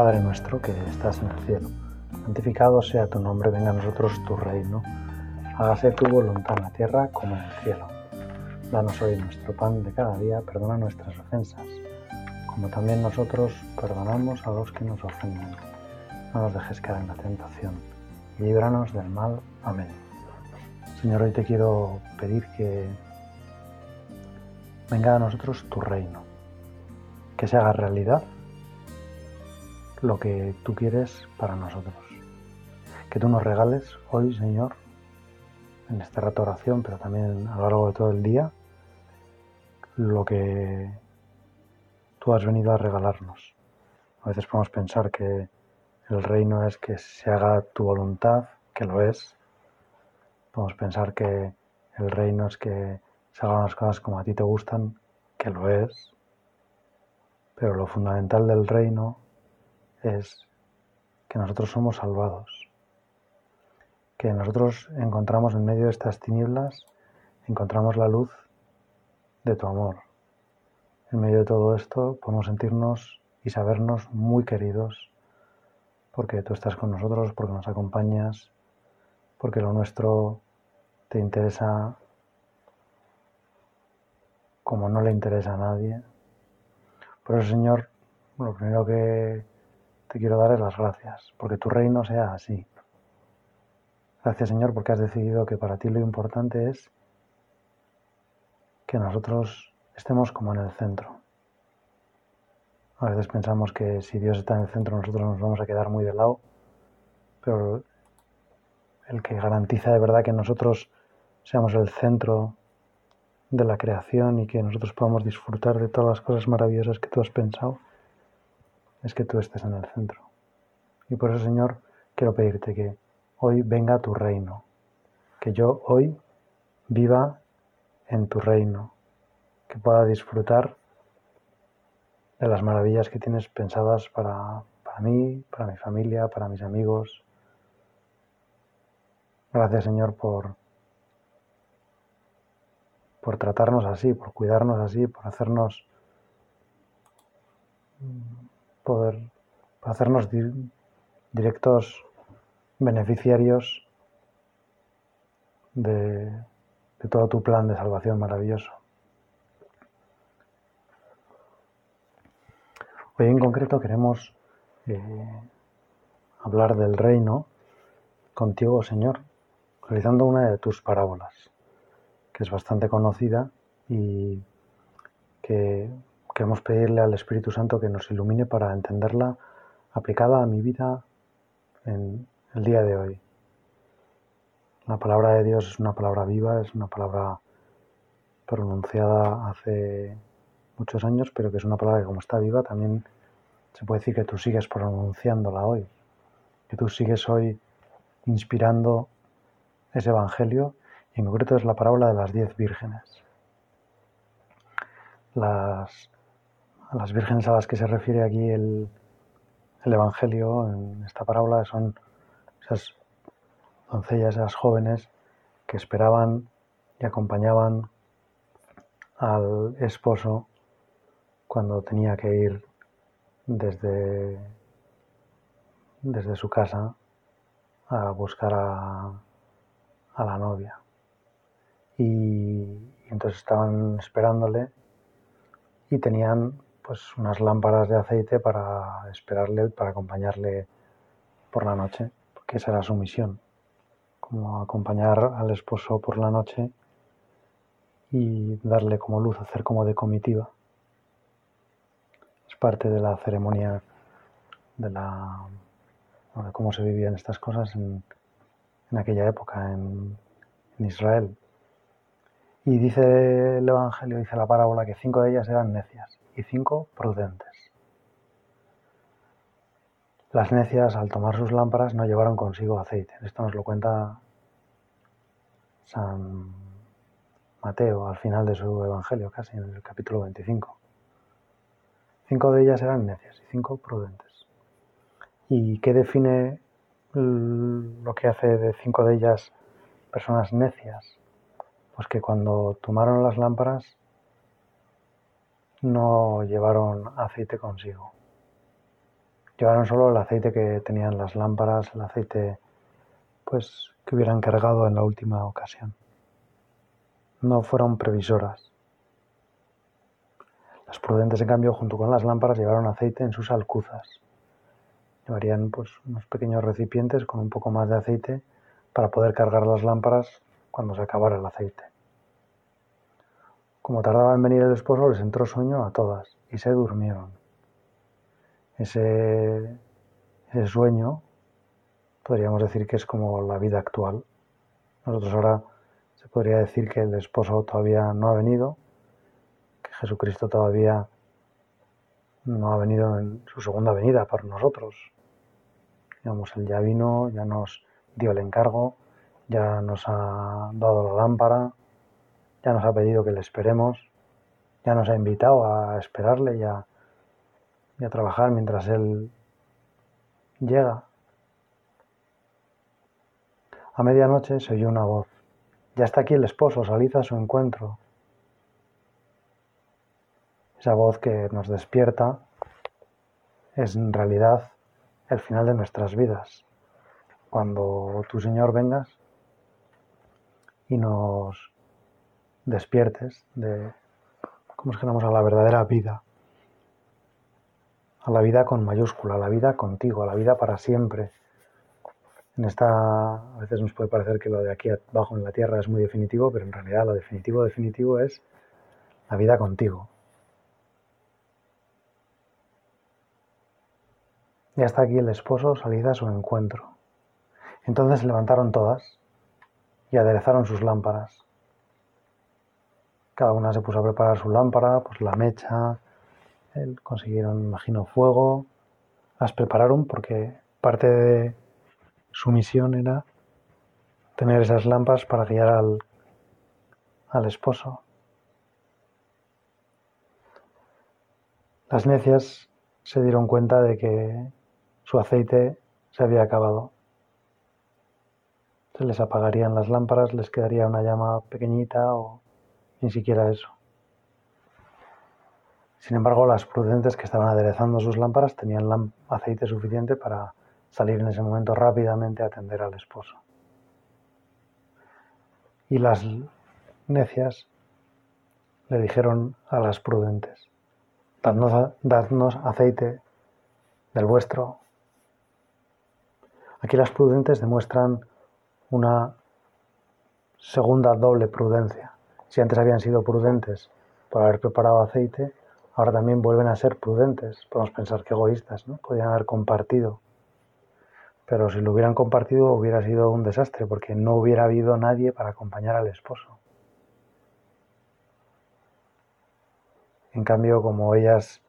Padre nuestro que estás en el cielo, santificado sea tu nombre, venga a nosotros tu reino, hágase tu voluntad en la tierra como en el cielo. Danos hoy nuestro pan de cada día, perdona nuestras ofensas, como también nosotros perdonamos a los que nos ofenden. No nos dejes caer en la tentación, líbranos del mal. Amén. Señor, hoy te quiero pedir que venga a nosotros tu reino, que se haga realidad lo que tú quieres para nosotros. Que tú nos regales hoy, Señor, en este rato de oración, pero también a lo largo de todo el día, lo que tú has venido a regalarnos. A veces podemos pensar que el reino es que se haga tu voluntad, que lo es. Podemos pensar que el reino es que se hagan las cosas como a ti te gustan, que lo es. Pero lo fundamental del reino es que nosotros somos salvados, que nosotros encontramos en medio de estas tinieblas, encontramos la luz de tu amor. En medio de todo esto podemos sentirnos y sabernos muy queridos, porque tú estás con nosotros, porque nos acompañas, porque lo nuestro te interesa como no le interesa a nadie. Por eso, Señor, lo primero que te quiero dar las gracias, porque tu reino sea así. Gracias Señor porque has decidido que para ti lo importante es que nosotros estemos como en el centro. A veces pensamos que si Dios está en el centro nosotros nos vamos a quedar muy de lado, pero el que garantiza de verdad que nosotros seamos el centro de la creación y que nosotros podamos disfrutar de todas las cosas maravillosas que tú has pensado, es que tú estés en el centro. Y por eso, Señor, quiero pedirte que hoy venga tu reino, que yo hoy viva en tu reino, que pueda disfrutar de las maravillas que tienes pensadas para, para mí, para mi familia, para mis amigos. Gracias, Señor, por, por tratarnos así, por cuidarnos así, por hacernos poder hacernos directos beneficiarios de, todo tu plan de salvación maravilloso. Hoy en concreto queremos eh, hablar del reino contigo, Señor, realizando una de tus parábolas, que es bastante conocida y que Queremos pedirle al Espíritu Santo que nos ilumine para entenderla aplicada a mi vida en el día de hoy. La palabra de Dios es una palabra viva, es una palabra pronunciada hace muchos años, pero que es una palabra que como está viva también se puede decir que tú sigues pronunciándola hoy, que tú sigues hoy inspirando ese Evangelio y en concreto es la parábola de las diez vírgenes. Las las vírgenes a las que se refiere aquí el, Evangelio en esta parábola son esas doncellas, esas jóvenes que esperaban y acompañaban al esposo cuando tenía que ir desde, desde su casa a buscar a, la novia. Y entonces estaban esperándole y tenían pues unas lámparas de aceite para esperarle, para acompañarle por la noche, porque esa era su misión, como acompañar al esposo por la noche y darle como luz, hacer como de comitiva. Es parte de la ceremonia de la cómo se vivían estas cosas en, aquella época en Israel. Y dice el Evangelio, dice la parábola, que cinco de ellas eran necias y cinco prudentes. Las necias, al tomar sus lámparas, no llevaron consigo aceite. Esto nos lo cuenta San Mateo al final de su Evangelio, casi en el capítulo 25. Cinco de ellas eran necias y cinco prudentes. ¿Y qué define lo que hace de cinco de ellas personas necias? Pues que cuando tomaron las lámparas no llevaron aceite consigo. Llevaron solo el aceite que tenían las lámparas, el aceite pues que hubieran cargado en la última ocasión. No fueron previsoras. Las prudentes, en cambio, junto con las lámparas, llevaron aceite en sus alcuzas. Llevarían pues unos pequeños recipientes con un poco más de aceite para poder cargar las lámparas cuando se acabara el aceite. Como tardaba en venir el esposo, les entró sueño a todas y se durmieron. Ese, sueño podríamos decir que es como la vida actual. Nosotros ahora se podría decir que el esposo todavía no ha venido, que Jesucristo todavía no ha venido en su segunda venida para nosotros. Digamos, él ya vino, ya nos dio el encargo, ya nos ha dado la lámpara, ya nos ha pedido que le esperemos, ya nos ha invitado a esperarle y a, trabajar mientras Él llega. A medianoche se oyó una voz. Ya está aquí el esposo, salid a su encuentro. Esa voz que nos despierta es en realidad el final de nuestras vidas. Cuando tu Señor vengas y nos despiertes de cómo llamamos a la verdadera vida, a la vida con mayúscula, a la vida contigo, a la vida para siempre. En esta, a veces nos puede parecer que lo de aquí abajo en la tierra es muy definitivo, pero en realidad lo definitivo, definitivo es la vida contigo. Ya está aquí el esposo, salida a su encuentro. Entonces se levantaron todas y aderezaron sus lámparas. Cada una se puso a preparar su lámpara, pues la mecha, consiguieron, imagino, fuego, las prepararon porque parte de su misión era tener esas lámparas para guiar al, al esposo. Las necias se dieron cuenta de que su aceite se había acabado. Se les apagarían las lámparas, les quedaría una llama pequeñita o ni siquiera eso. Sin embargo, las prudentes que estaban aderezando sus lámparas tenían aceite suficiente para salir en ese momento rápidamente a atender al esposo. Y las necias le dijeron a las prudentes, dadnos, aceite del vuestro. Aquí las prudentes demuestran una segunda doble prudencia. Si antes habían sido prudentes por haber preparado aceite, ahora también vuelven a ser prudentes. Podemos pensar que egoístas, ¿no? Podrían haber compartido. Pero si lo hubieran compartido hubiera sido un desastre porque no hubiera habido nadie para acompañar al esposo. En cambio, como ellas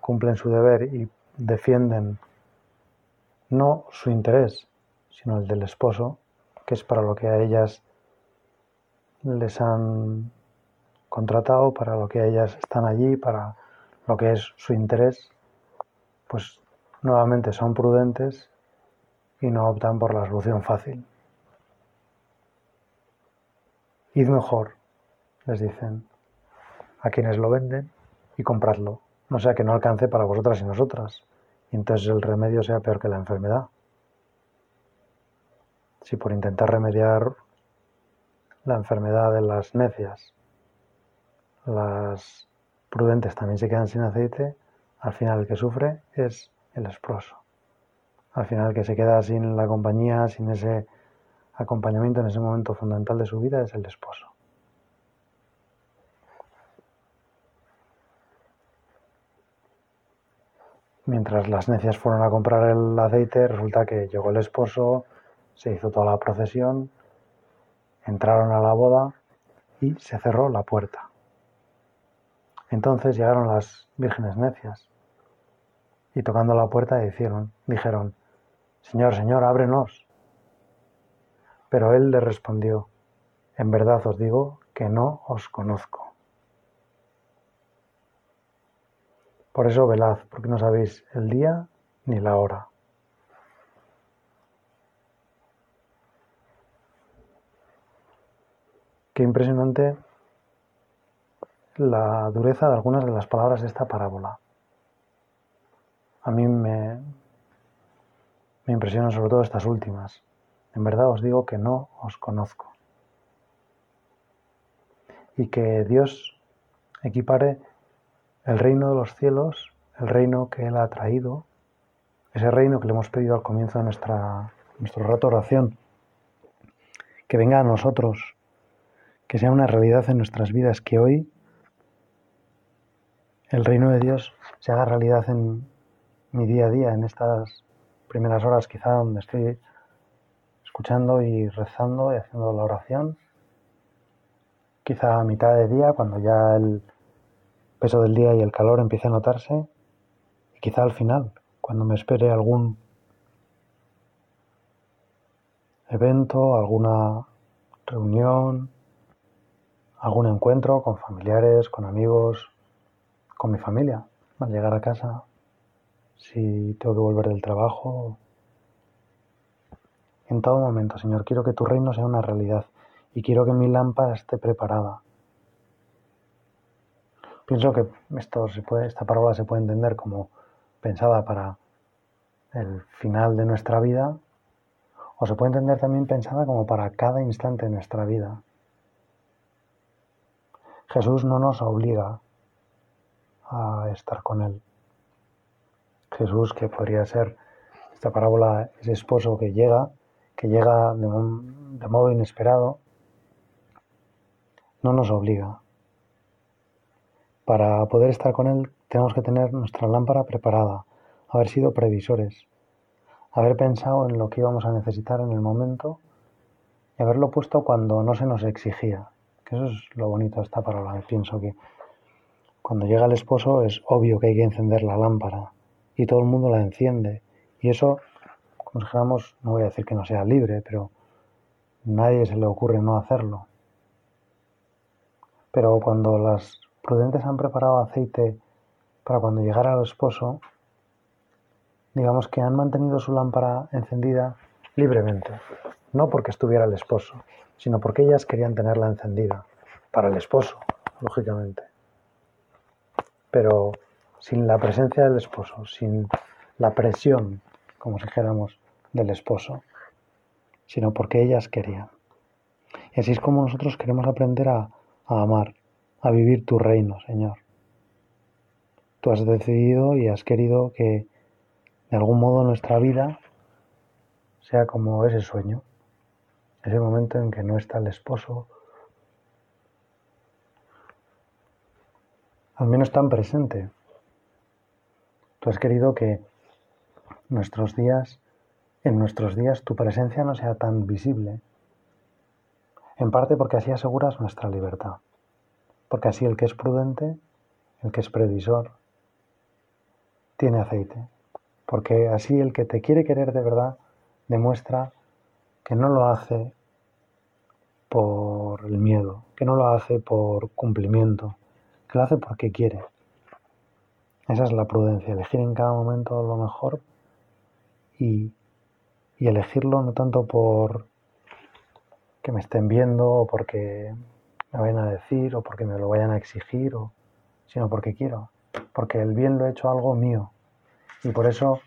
cumplen su deber y defienden no su interés, sino el del esposo, que es para lo que a ellas les han contratado, para lo que ellas están allí, para lo que es su interés, pues nuevamente son prudentes y no optan por la solución fácil. Id mejor, les dicen, a quienes lo venden y compradlo, no sea que no alcance para vosotras y nosotras, y entonces el remedio sea peor que la enfermedad. Si por intentar remediar la enfermedad de las necias, las prudentes también se quedan sin aceite, al final el que sufre es el esposo. Al final el que se queda sin la compañía, sin ese acompañamiento en ese momento fundamental de su vida es el esposo. Mientras las necias fueron a comprar el aceite, resulta que llegó el esposo, se hizo toda la procesión, entraron a la boda y se cerró la puerta. Entonces llegaron las vírgenes necias y tocando la puerta dijeron, dijeron, Señor, Señor, ábrenos. Pero él le respondió, en verdad os digo que no os conozco. Por eso velad, porque no sabéis el día ni la hora. Qué impresionante la dureza de algunas de las palabras de esta parábola. A mí me, Me impresionan sobre todo estas últimas. En verdad os digo que no os conozco. Y que Dios equipare el reino de los cielos, el reino que Él ha traído, ese reino que le hemos pedido al comienzo de nuestra, nuestro rato de oración, que venga a nosotros, que sea una realidad en nuestras vidas, que hoy el reino de Dios se haga realidad en mi día a día, en estas primeras horas quizá donde estoy escuchando y rezando y haciendo la oración, quizá a mitad de día, cuando ya el peso del día y el calor empiece a notarse, y quizá al final, cuando me espere algún evento, alguna reunión, algún encuentro con familiares, con amigos, con mi familia, al llegar a casa, si tengo que volver del trabajo. En todo momento, Señor, quiero que tu reino sea una realidad y quiero que mi lámpara esté preparada. Pienso que esto se puede, esta parábola se puede entender como pensada para el final de nuestra vida o se puede entender también pensada como para cada instante de nuestra vida. Jesús no nos obliga a estar con Él. Jesús, que podría ser esta parábola, ese esposo que llega, que llega de, de modo inesperado, no nos obliga. Para poder estar con Él tenemos que tener nuestra lámpara preparada, haber sido previsores, haber pensado en lo que íbamos a necesitar en el momento y haberlo puesto cuando no se nos exigía. Que eso es lo bonito de esta palabra. Pienso que cuando llega el esposo es obvio que hay que encender la lámpara y todo el mundo la enciende. Y eso, dijéramos, no voy a decir que no sea libre, pero nadie se le ocurre no hacerlo. Pero cuando las prudentes han preparado aceite para cuando llegara el esposo, digamos que han mantenido su lámpara encendida libremente, no porque estuviera el esposo, sino porque ellas querían tenerla encendida, para el esposo, lógicamente. Pero sin la presencia del esposo, sin la presión, como si dijéramos, del esposo, sino porque ellas querían. Y así es como nosotros queremos aprender a, a amar, a vivir tu reino, Señor. Tú has decidido y has querido que de algún modo nuestra vida sea como ese sueño, ese momento en que no está el esposo, al menos tan presente. Tú has querido que nuestros días, en nuestros días tu presencia no sea tan visible, en parte porque así aseguras nuestra libertad, porque así el que es prudente, el que es previsor, tiene aceite porque así el que te quiere querer de verdad demuestra que no lo hace por el miedo, que no lo hace por cumplimiento, que lo hace porque quiere. Esa es la prudencia, elegir en cada momento lo mejor y, elegirlo no tanto por que me estén viendo o porque me vayan a decir o porque me lo vayan a exigir, o, sino porque quiero, porque el bien lo he hecho algo mío, y por eso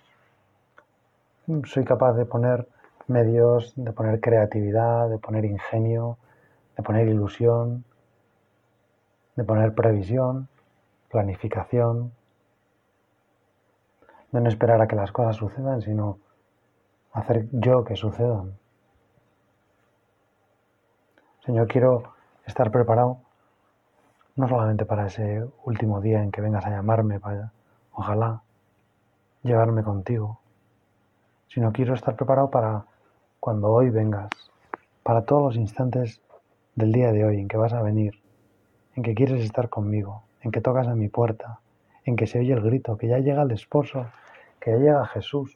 soy capaz de poner medios, de poner creatividad, de poner ingenio, de poner ilusión, de poner previsión, planificación, de no esperar a que las cosas sucedan, sino hacer yo que sucedan. Señor, quiero estar preparado no solamente para ese último día en que vengas a llamarme, para, ojalá, llevarme contigo, sino quiero estar preparado para cuando hoy vengas, para todos los instantes del día de hoy en que vas a venir, en que quieres estar conmigo, en que tocas a mi puerta, en que se oye el grito, que ya llega el esposo, que ya llega Jesús,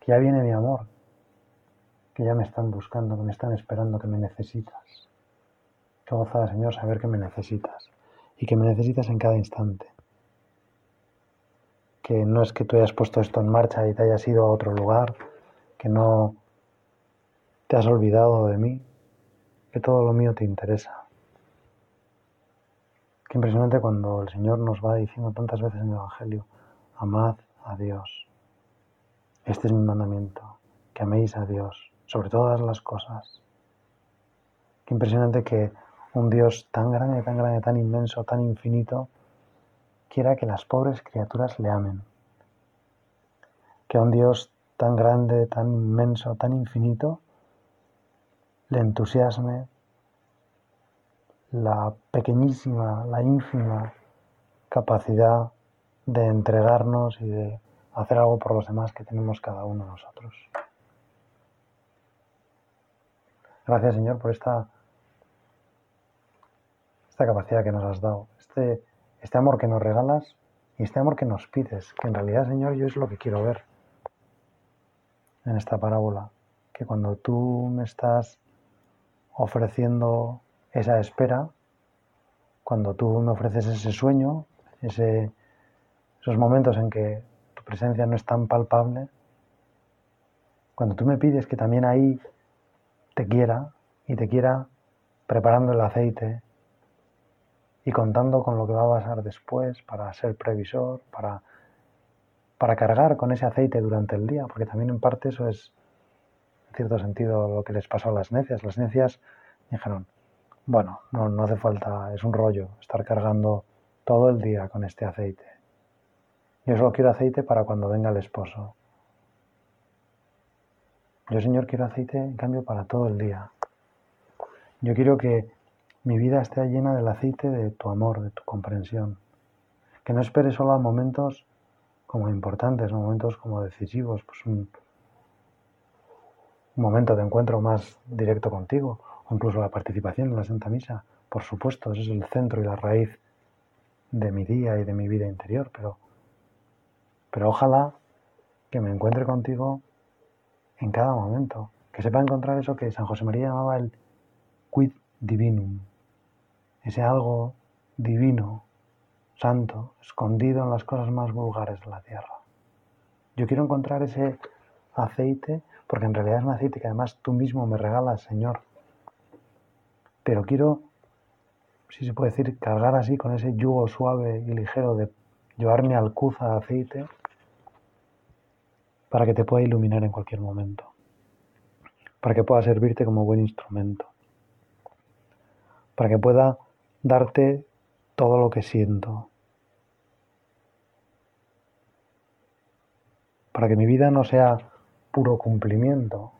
que ya viene mi amor, que ya me están buscando, que me están esperando, que me necesitas. Qué gozada, Señor, saber que me necesitas y que me necesitas en cada instante que no es que tú hayas puesto esto en marcha y te hayas ido a otro lugar, que no te has olvidado de mí, que todo lo mío te interesa. Qué impresionante cuando el Señor nos va diciendo tantas veces en el Evangelio, amad a Dios. Este es mi mandamiento, que améis a Dios sobre todas las cosas. Qué impresionante que un Dios tan grande, tan grande, tan inmenso, tan infinito, quiera que las pobres criaturas le amen. Que un Dios tan grande, tan inmenso, tan infinito, le entusiasme la pequeñísima, la ínfima capacidad de entregarnos y de hacer algo por los demás que tenemos cada uno de nosotros. Gracias Señor por esta, esta capacidad que nos has dado, este, este amor que nos regalas y este amor que nos pides, que en realidad Señor yo es lo que quiero ver en esta parábola, que cuando tú me estás ofreciendo esa espera, cuando tú me ofreces ese sueño, esos momentos en que tu presencia no es tan palpable, cuando tú me pides que también ahí te quiera y te quiera preparando el aceite y contando con lo que va a pasar después para ser previsor, para para cargar con ese aceite durante el día, porque también en parte eso es, en cierto sentido, lo que les pasó a las necias. Las necias dijeron, bueno, no, no hace falta, es un rollo estar cargando todo el día con este aceite. Yo solo quiero aceite para cuando venga el esposo. Yo, Señor, quiero aceite, en cambio, para todo el día. Yo quiero que mi vida esté llena del aceite de tu amor, de tu comprensión. Que no espere solo a momentos como importantes, momentos como decisivos, pues un, momento de encuentro más directo contigo, o incluso la participación en la Santa Misa, por supuesto, ese es el centro y la raíz de mi día y de mi vida interior, pero, pero ojalá que me encuentre contigo en cada momento, que sepa encontrar eso que San José María llamaba el quid divinum, ese algo divino santo, escondido en las cosas más vulgares de la tierra. Yo quiero encontrar ese aceite, porque en realidad es un aceite que además tú mismo me regalas, Señor. Pero quiero, si se puede decir, cargar así con ese yugo suave y ligero de llevar mi alcuza de aceite para que te pueda iluminar en cualquier momento, para que pueda servirte como buen instrumento, para que pueda darte todo lo que siento, para que mi vida no sea puro cumplimiento.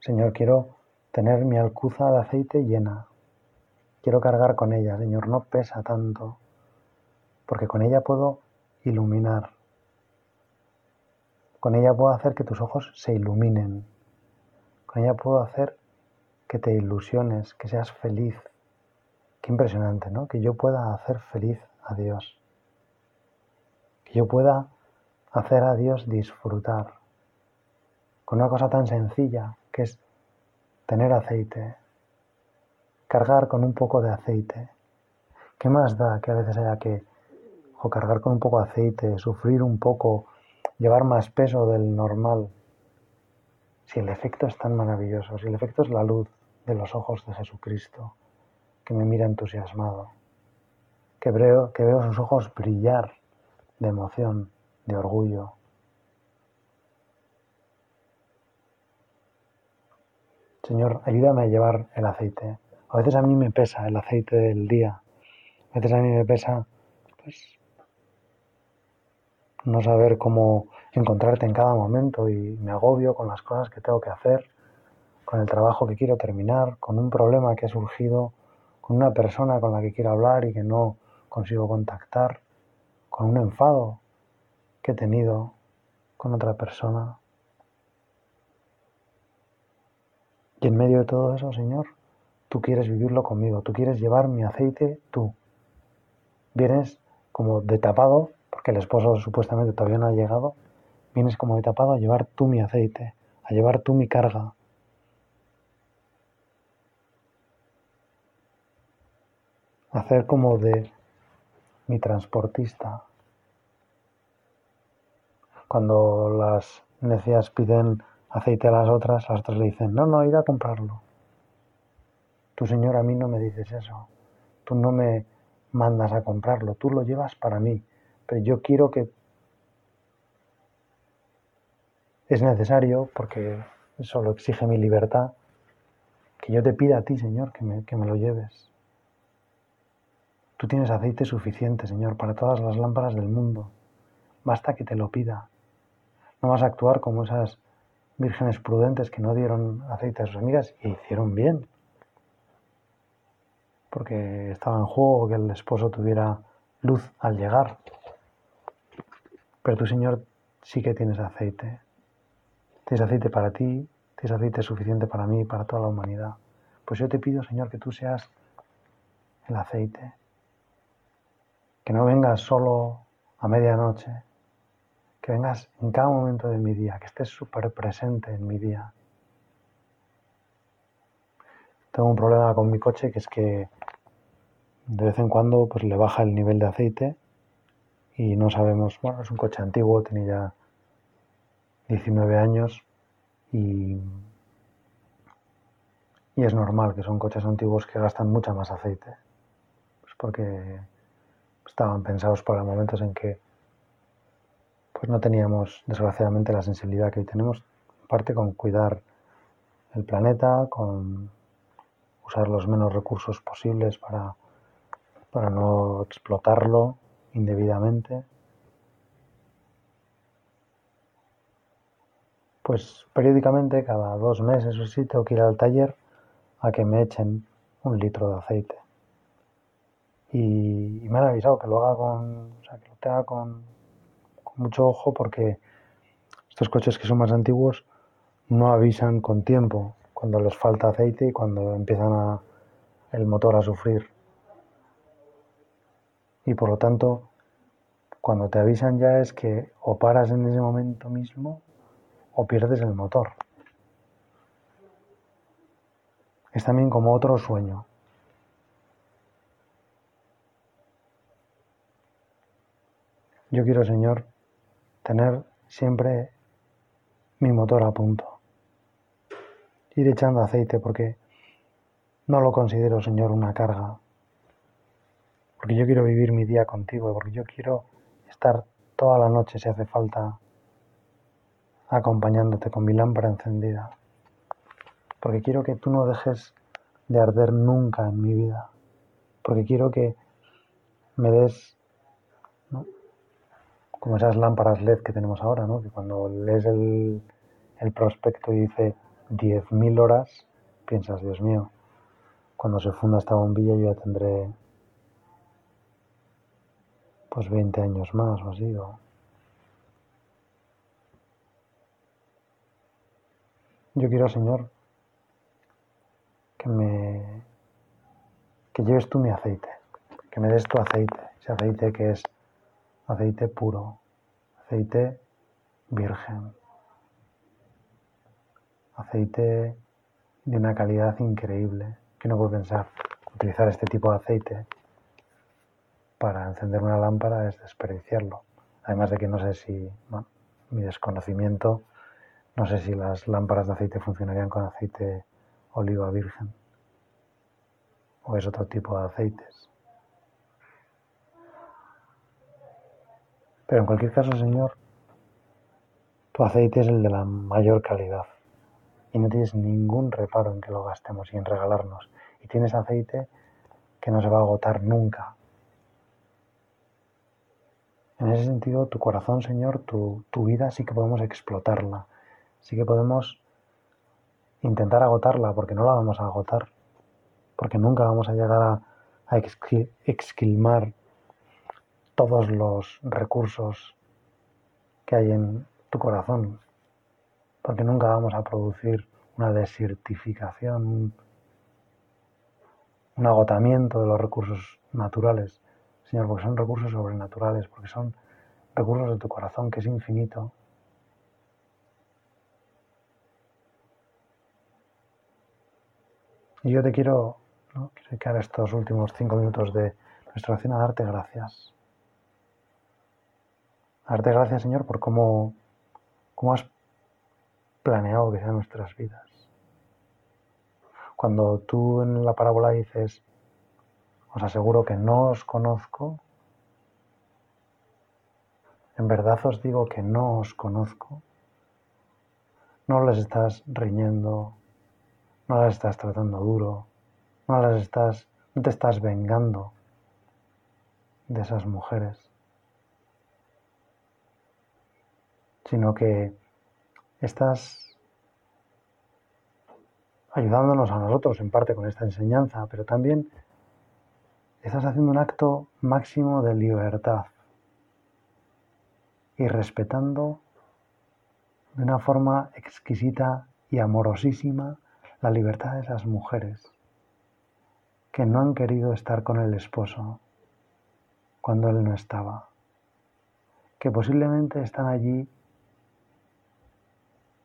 Señor, quiero tener mi alcuza de aceite llena. Quiero cargar con ella, Señor, no pesa tanto, porque con ella puedo iluminar. Con ella puedo hacer que tus ojos se iluminen. Con ella puedo hacer que te ilusiones, que seas feliz. Qué impresionante, ¿no? Que yo pueda hacer feliz a Dios. Que yo pueda hacer a Dios disfrutar con una cosa tan sencilla que es tener aceite, cargar con un poco de aceite. ¿Qué más da que a veces haya que o cargar con un poco de aceite, sufrir un poco, llevar más peso del normal? Si el efecto es tan maravilloso, si el efecto es la luz de los ojos de Jesucristo, que me mira entusiasmado, que veo, que veo sus ojos brillar de emoción, de orgullo. Señor, ayúdame a llevar el aceite. A veces a mí me pesa el aceite del día. A veces a mí me pesa, pues, no saber cómo encontrarte en cada momento y me agobio con las cosas que tengo que hacer, con el trabajo que quiero terminar, con un problema que ha surgido, con una persona con la que quiero hablar y que no consigo contactar, con un enfado que he tenido con otra persona. Y en medio de todo eso, Señor, tú quieres vivirlo conmigo, tú quieres llevar mi aceite tú. Vienes como de tapado, porque el esposo supuestamente todavía no ha llegado, vienes como de tapado a llevar tú mi aceite, a llevar tú mi carga. hacer como de mi transportista. Cuando las necias piden aceite a las otras, las otras le dicen, no, no, ir a comprarlo. Tu Señor a mí no me dices eso. tú no me mandas a comprarlo, tú lo llevas para mí, pero yo quiero que es necesario, porque eso lo exige mi libertad, que yo te pida a ti, Señor, que me, que me lo lleves. Tú tienes aceite suficiente, Señor, para todas las lámparas del mundo. Basta que te lo pida. No vas a actuar como esas vírgenes prudentes que no dieron aceite a sus amigas y hicieron bien. Porque estaba en juego que el esposo tuviera luz al llegar. Pero tú, Señor, sí que tienes aceite. Tienes aceite para ti, tienes aceite suficiente para mí y para toda la humanidad. Pues yo te pido, Señor, que tú seas el aceite. Que no vengas solo a medianoche, que vengas en cada momento de mi día, que estés súper presente en mi día. Tengo un problema con mi coche que es que de vez en cuando pues le baja el nivel de aceite y no sabemos, bueno, es un coche antiguo, tiene ya 19 años y, y es normal que son coches antiguos que gastan mucha más aceite, pues porque estaban pensados para momentos en que pues no teníamos desgraciadamente la sensibilidad que hoy tenemos, en parte con cuidar el planeta, con usar los menos recursos posibles para, para no explotarlo indebidamente. Pues periódicamente, cada dos meses o tengo que ir al taller a que me echen un litro de aceite. Y, me han avisado que lo haga con, o sea, que lo tenga con mucho ojo porque estos coches que son más antiguos no avisan con tiempo cuando les falta aceite y cuando empiezan el motor a sufrir. Y por lo tanto, cuando te avisan ya es que o paras en ese momento mismo o pierdes el motor. Es también como otro sueño. Yo quiero, Señor, tener siempre mi motor a punto. Ir echando aceite porque no lo considero, Señor, una carga. Porque yo quiero vivir mi día contigo, porque yo quiero estar toda la noche, si hace falta, acompañándote con mi lámpara encendida. Porque quiero que tú no dejes de arder nunca en mi vida. Porque quiero que me des como esas lámparas LED que tenemos ahora, ¿no? que cuando lees el, el prospecto y dice 10.000 horas, piensas, Dios mío, cuando se funda esta bombilla yo ya tendré pues 20 años más o así. Yo quiero, Señor, que me que lleves tú mi aceite, que me des tu aceite, ese aceite que es aceite puro, aceite virgen, aceite de una calidad increíble, que no puedo pensar. Utilizar este tipo de aceite para encender una lámpara es desperdiciarlo. Además de que no sé si, mi desconocimiento, no sé si las lámparas de aceite funcionarían con aceite oliva virgen o es otro tipo de aceites. Pero en cualquier caso, Señor, tu aceite es el de la mayor calidad y no tienes ningún reparo en que lo gastemos y en regalarnos. Y tienes aceite que no se va a agotar nunca. En ese sentido, tu corazón, Señor, tu, vida sí que podemos explotarla, sí que podemos intentar agotarla, porque no la vamos a agotar, porque nunca vamos a llegar a, a exquilmar todos los recursos que hay en tu corazón, porque nunca vamos a producir una desertificación, un agotamiento de los recursos naturales, Señor, porque son recursos sobrenaturales, porque son recursos de tu corazón que es infinito. Y yo te quiero ¿no? dedicar estos últimos cinco minutos de nuestra oración a darte gracias Darte gracias, Señor, por cómo, cómo has planeado que sean nuestras vidas. Cuando tú en la parábola dices, Os aseguro que no os conozco. En verdad os digo que no os conozco. No les estás riñendo, no las estás tratando duro, no las estás, no te estás vengando de esas mujeres, sino que estás ayudándonos a nosotros en parte con esta enseñanza, pero también estás haciendo un acto máximo de libertad y respetando de una forma exquisita y amorosísima la libertad de esas mujeres que no han querido estar con el esposo cuando él no estaba, que posiblemente están allí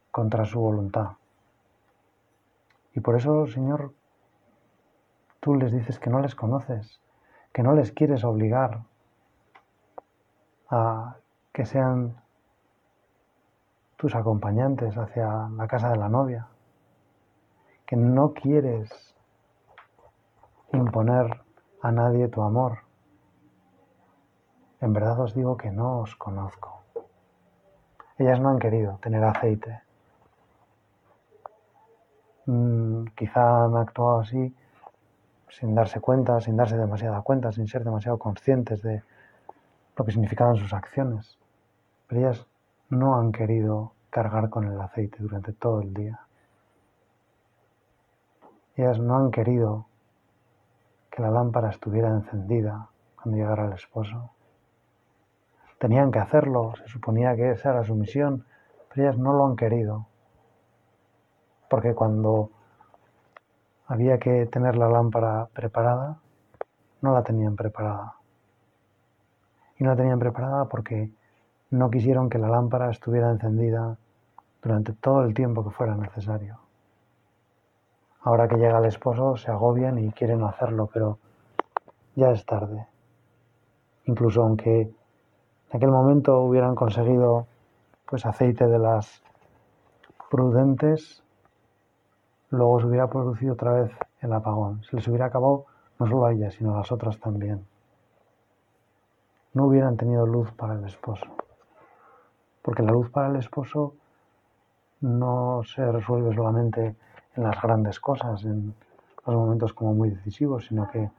contra su voluntad. Y por eso, Señor, tú les dices que no les conoces, que no les quieres obligar a que sean tus acompañantes hacia la casa de la novia, que no quieres imponer a nadie tu amor. En verdad os digo que no os conozco. Ellas no han querido tener aceite. Mm, quizá han actuado así sin darse cuenta, sin darse demasiada cuenta, sin ser demasiado conscientes de lo que significaban sus acciones. Pero ellas no han querido cargar con el aceite durante todo el día. Ellas no han querido que la lámpara estuviera encendida cuando llegara el esposo. Tenían que hacerlo, se suponía que esa era su misión, pero ellas no lo han querido. Porque cuando había que tener la lámpara preparada, no la tenían preparada. Y no la tenían preparada porque no quisieron que la lámpara estuviera encendida durante todo el tiempo que fuera necesario. Ahora que llega el esposo se agobian y quieren hacerlo, pero ya es tarde. Incluso aunque en aquel momento hubieran conseguido pues aceite de las prudentes, luego se hubiera producido otra vez el apagón. Se les hubiera acabado no solo a ellas, sino a las otras también. No hubieran tenido luz para el esposo. Porque la luz para el esposo no se resuelve solamente en las grandes cosas, en los momentos como muy decisivos, sino que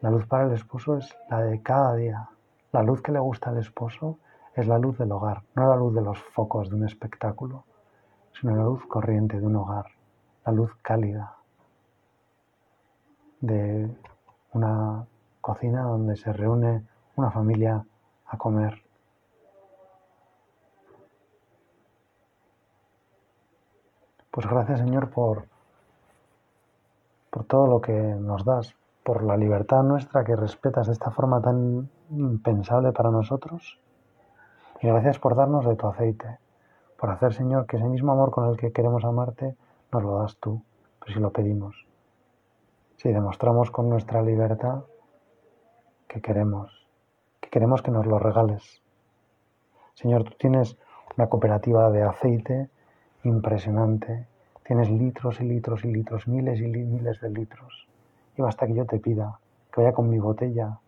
la luz para el esposo es la de cada día. La luz que le gusta al esposo es la luz del hogar, no la luz de los focos de un espectáculo, sino la luz corriente de un hogar, la luz cálida de una cocina donde se reúne una familia a comer Pues gracias Señor por, por todo lo que nos das, por la libertad nuestra que respetas de esta forma tan impensable para nosotros. Y gracias por darnos de tu aceite, por hacer Señor que ese mismo amor con el que queremos amarte nos lo das tú, pero si lo pedimos. Si demostramos con nuestra libertad que queremos, que queremos que nos lo regales. Señor, tú tienes una cooperativa de aceite impresionante. Tienes litros y litros y litros, miles y miles de litros. Y basta que yo te pida que vaya con mi botella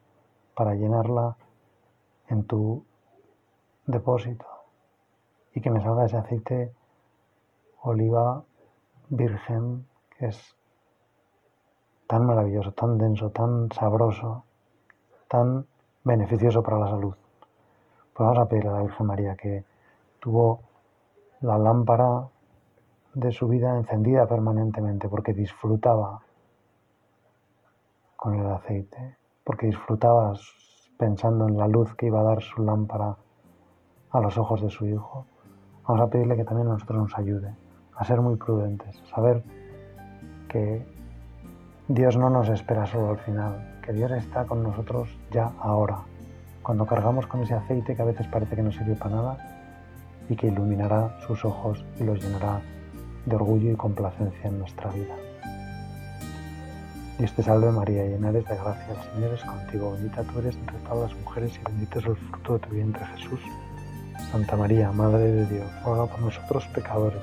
para llenarla en tu depósito y que me salga ese aceite oliva virgen que es tan maravilloso, tan denso, tan sabroso, tan beneficioso para la salud. Pues vamos a pedirle a la Virgen María que tuvo la lámpara de su vida encendida permanentemente porque disfrutaba con el aceite, porque disfrutaba pensando en la luz que iba a dar su lámpara a los ojos de su hijo. Vamos a pedirle que también a nosotros nos ayude a ser muy prudentes, a saber que Dios no nos espera solo al final, que Dios está con nosotros ya ahora, cuando cargamos con ese aceite que a veces parece que no sirve para nada, y que iluminará sus ojos y los llenará de orgullo y complacencia en nuestra vida. Dios te salve María, llena eres de gracia, el Señor es contigo, bendita tú eres entre todas las mujeres y bendito es el fruto de tu vientre Jesús. Santa María, Madre de Dios, ruega por nosotros pecadores,